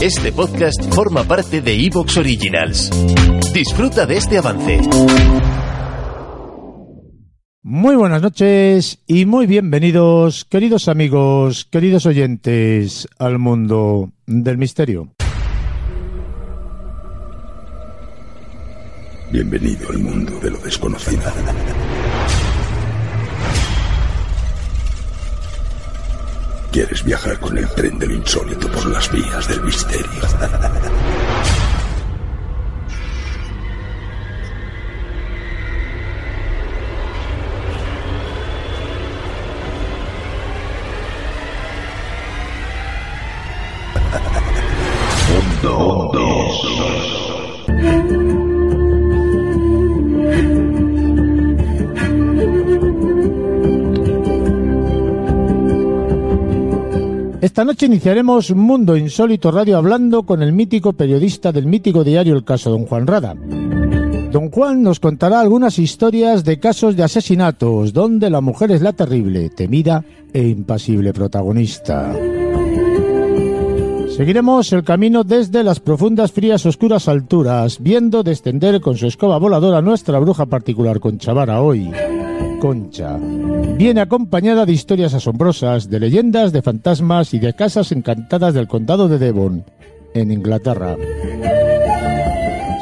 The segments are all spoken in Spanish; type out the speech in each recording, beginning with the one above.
Este podcast forma parte de Evox Originals. Disfruta de este avance. Muy buenas noches y muy bienvenidos, queridos amigos, queridos oyentes, al mundo del misterio. Bienvenido al mundo de lo desconocido. ¿Quieres viajar con el tren de lo insólito por las vías del misterio? Esta noche iniciaremos Mundo Insólito Radio hablando con el mítico periodista del mítico diario El Caso Don Juan Rada. Don Juan nos contará algunas historias de casos de asesinatos donde la mujer es la terrible, temida e impasible protagonista. Seguiremos el camino desde las profundas, frías, oscuras alturas, viendo descender con su escoba voladora nuestra bruja particular Conchavara hoy. Concha. Viene acompañada de historias asombrosas, de leyendas, de fantasmas y de casas encantadas del condado de Devon, en Inglaterra.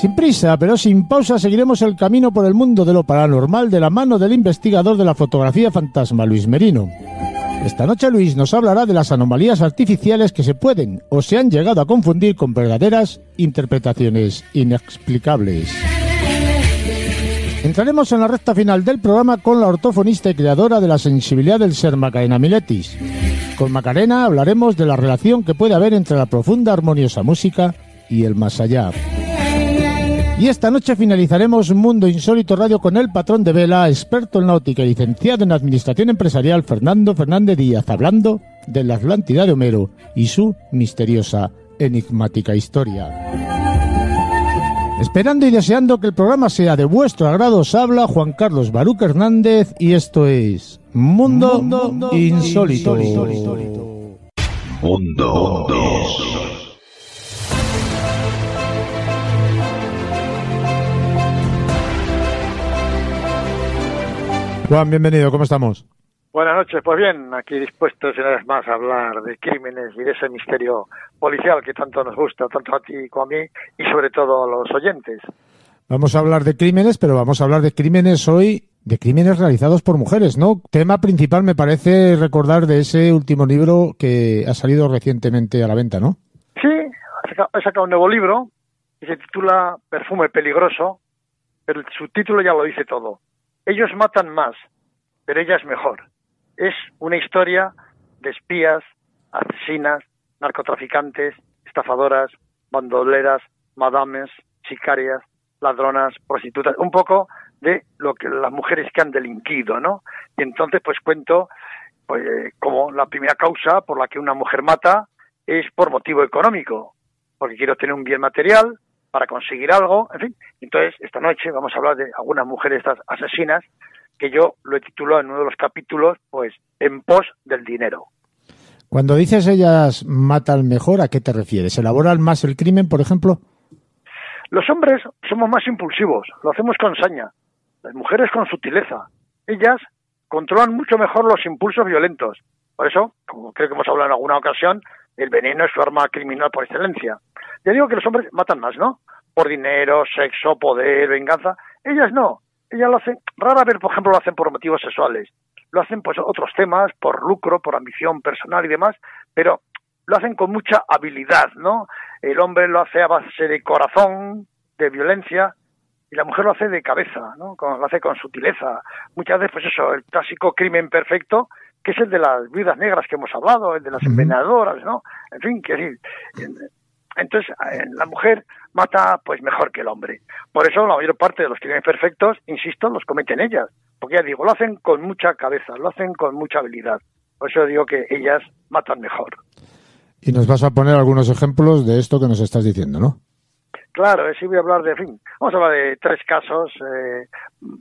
Sin prisa, pero sin pausa, seguiremos el camino por el mundo de lo paranormal de la mano del investigador de la fotografía fantasma, Luis Merino. Esta noche Luis nos hablará de las anomalías artificiales que se pueden o se han llegado a confundir con verdaderas interpretaciones inexplicables. Entraremos en la recta final del programa con la ortofonista y creadora de la sensibilidad del ser Macarena Miletis. Con Macarena hablaremos de la relación que puede haber entre la profunda armoniosa música y el más allá. Y esta noche finalizaremos Mundo Insólito Radio con el patrón de vela, experto en náutica y licenciado en Administración Empresarial, Fernando Fernández Díaz, hablando de la Atlántida de Homero y su misteriosa, enigmática historia. Esperando y deseando que el programa sea de vuestro agrado, os habla Juan Carlos Baruc Hernández y esto es Mundo, Insólito. Mundo Juan, bienvenido, ¿cómo estamos? Buenas noches, pues bien, aquí dispuestos una vez más a hablar de crímenes y de ese misterio policial que tanto nos gusta, tanto a ti como a mí y sobre todo a los oyentes. Vamos a hablar de crímenes, pero vamos a hablar de crímenes hoy, de crímenes realizados por mujeres, ¿no? Tema principal me parece recordar de ese último libro que ha salido recientemente a la venta, ¿no? Sí, he sacado un nuevo libro que se titula Perfume Peligroso, pero el subtítulo ya lo dice todo. Ellos matan más, pero ella es mejor. Es una historia de espías, asesinas, narcotraficantes, estafadoras, bandoleras, madames, sicarias, ladronas, prostitutas, un poco de lo que las mujeres que han delinquido, ¿no? Y entonces pues cuento pues, como la primera causa por la que una mujer mata es por motivo económico, porque quiero tener un bien material para conseguir algo, en fin. Entonces, esta noche vamos a hablar de algunas mujeres estas asesinas que yo lo he titulado en uno de los capítulos, pues, en pos del dinero. Cuando dices ellas matan mejor, ¿a qué te refieres? ¿Elaboran más el crimen, por ejemplo? Los hombres somos más impulsivos, lo hacemos con saña. Las mujeres con sutileza. Ellas controlan mucho mejor los impulsos violentos. Por eso, como creo que hemos hablado en alguna ocasión, el veneno es su arma criminal por excelencia. Ya digo que los hombres matan más, ¿no? Por dinero, sexo, poder, venganza. Ellas no. Ellas lo hacen, rara vez, por ejemplo, lo hacen por motivos sexuales. Lo hacen pues otros temas, por lucro, por ambición personal y demás, pero lo hacen con mucha habilidad, ¿no? El hombre lo hace a base de corazón, de violencia, y la mujer lo hace de cabeza, ¿no? lo hace con sutileza. Muchas veces, pues eso, el clásico crimen perfecto, que es el de las viudas negras que hemos hablado, el de las envenenadoras, ¿no? En fin, que decir, entonces la mujer mata pues mejor que el hombre. Por eso la mayor parte de los crímenes perfectos, insisto, los cometen ellas, porque ya digo, lo hacen con mucha cabeza, lo hacen con mucha habilidad. Por eso digo que ellas matan mejor. Y nos vas a poner algunos ejemplos de esto que nos estás diciendo, ¿no? Claro, sí voy a hablar de, fin, vamos a hablar de tres casos eh,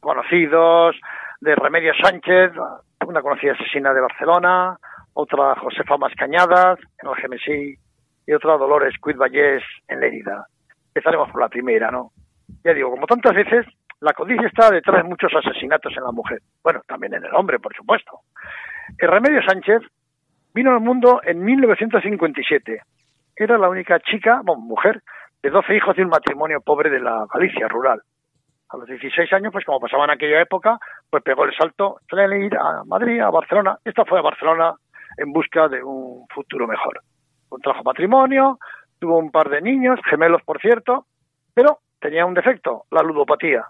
conocidos, de Remedios Sánchez, una conocida asesina de Barcelona, otra Josefa Mascañadas en el Gemesí y otra Dolores Cuidvallés en Lérida. Empezaremos por la primera, ¿no? Ya digo, como tantas veces, la codicia está detrás de muchos asesinatos en la mujer. Bueno, también en el hombre, por supuesto. El Remedios Sánchez vino al mundo en 1957. Era la única chica, bueno, mujer, de 12 hijos de un matrimonio pobre de la Galicia rural. A los 16 años, pues como pasaba en aquella época, pues pegó el salto, ir a Madrid, a Barcelona. Esta fue a Barcelona en busca de un futuro mejor. Contrajo matrimonio, tuvo un par de niños, gemelos por cierto, pero tenía un defecto, la ludopatía.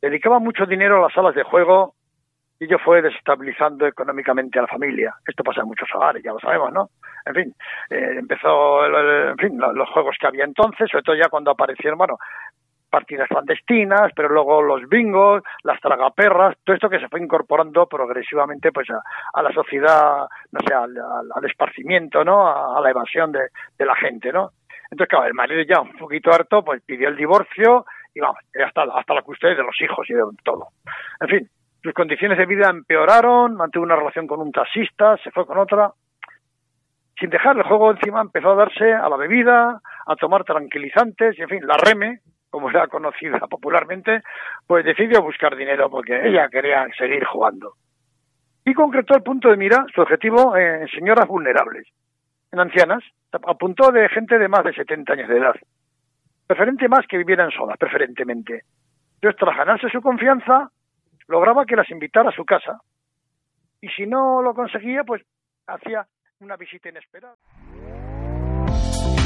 Dedicaba mucho dinero a las salas de juego y ello fue desestabilizando económicamente a la familia. Esto pasa en muchos hogares, ya lo sabemos, ¿no? En fin, eh, empezó, en fin, los juegos que había entonces, sobre todo ya cuando aparecieron, bueno, partidas clandestinas, pero luego los bingos, las tragaperras, todo esto que se fue incorporando progresivamente pues a, la sociedad, no sé, al, esparcimiento, ¿no? A, la evasión de, de, la gente, ¿no? Entonces, claro, el marido ya un poquito harto, pues pidió el divorcio y vamos, hasta, hasta la custodia de los hijos y de todo. En fin, sus condiciones de vida empeoraron, mantuvo una relación con un taxista, se fue con otra. Sin dejar el juego encima, empezó a darse a la bebida, a tomar tranquilizantes, y en fin, la reme, como era conocida popularmente, pues decidió buscar dinero porque ella quería seguir jugando. Y concretó el punto de mira, su objetivo, en señoras vulnerables, en ancianas, apuntó de gente de más de 70 años de edad. Preferente más que vivieran solas, preferentemente. Entonces, tras ganarse su confianza, lograba que las invitara a su casa y si no lo conseguía, pues hacía una visita inesperada.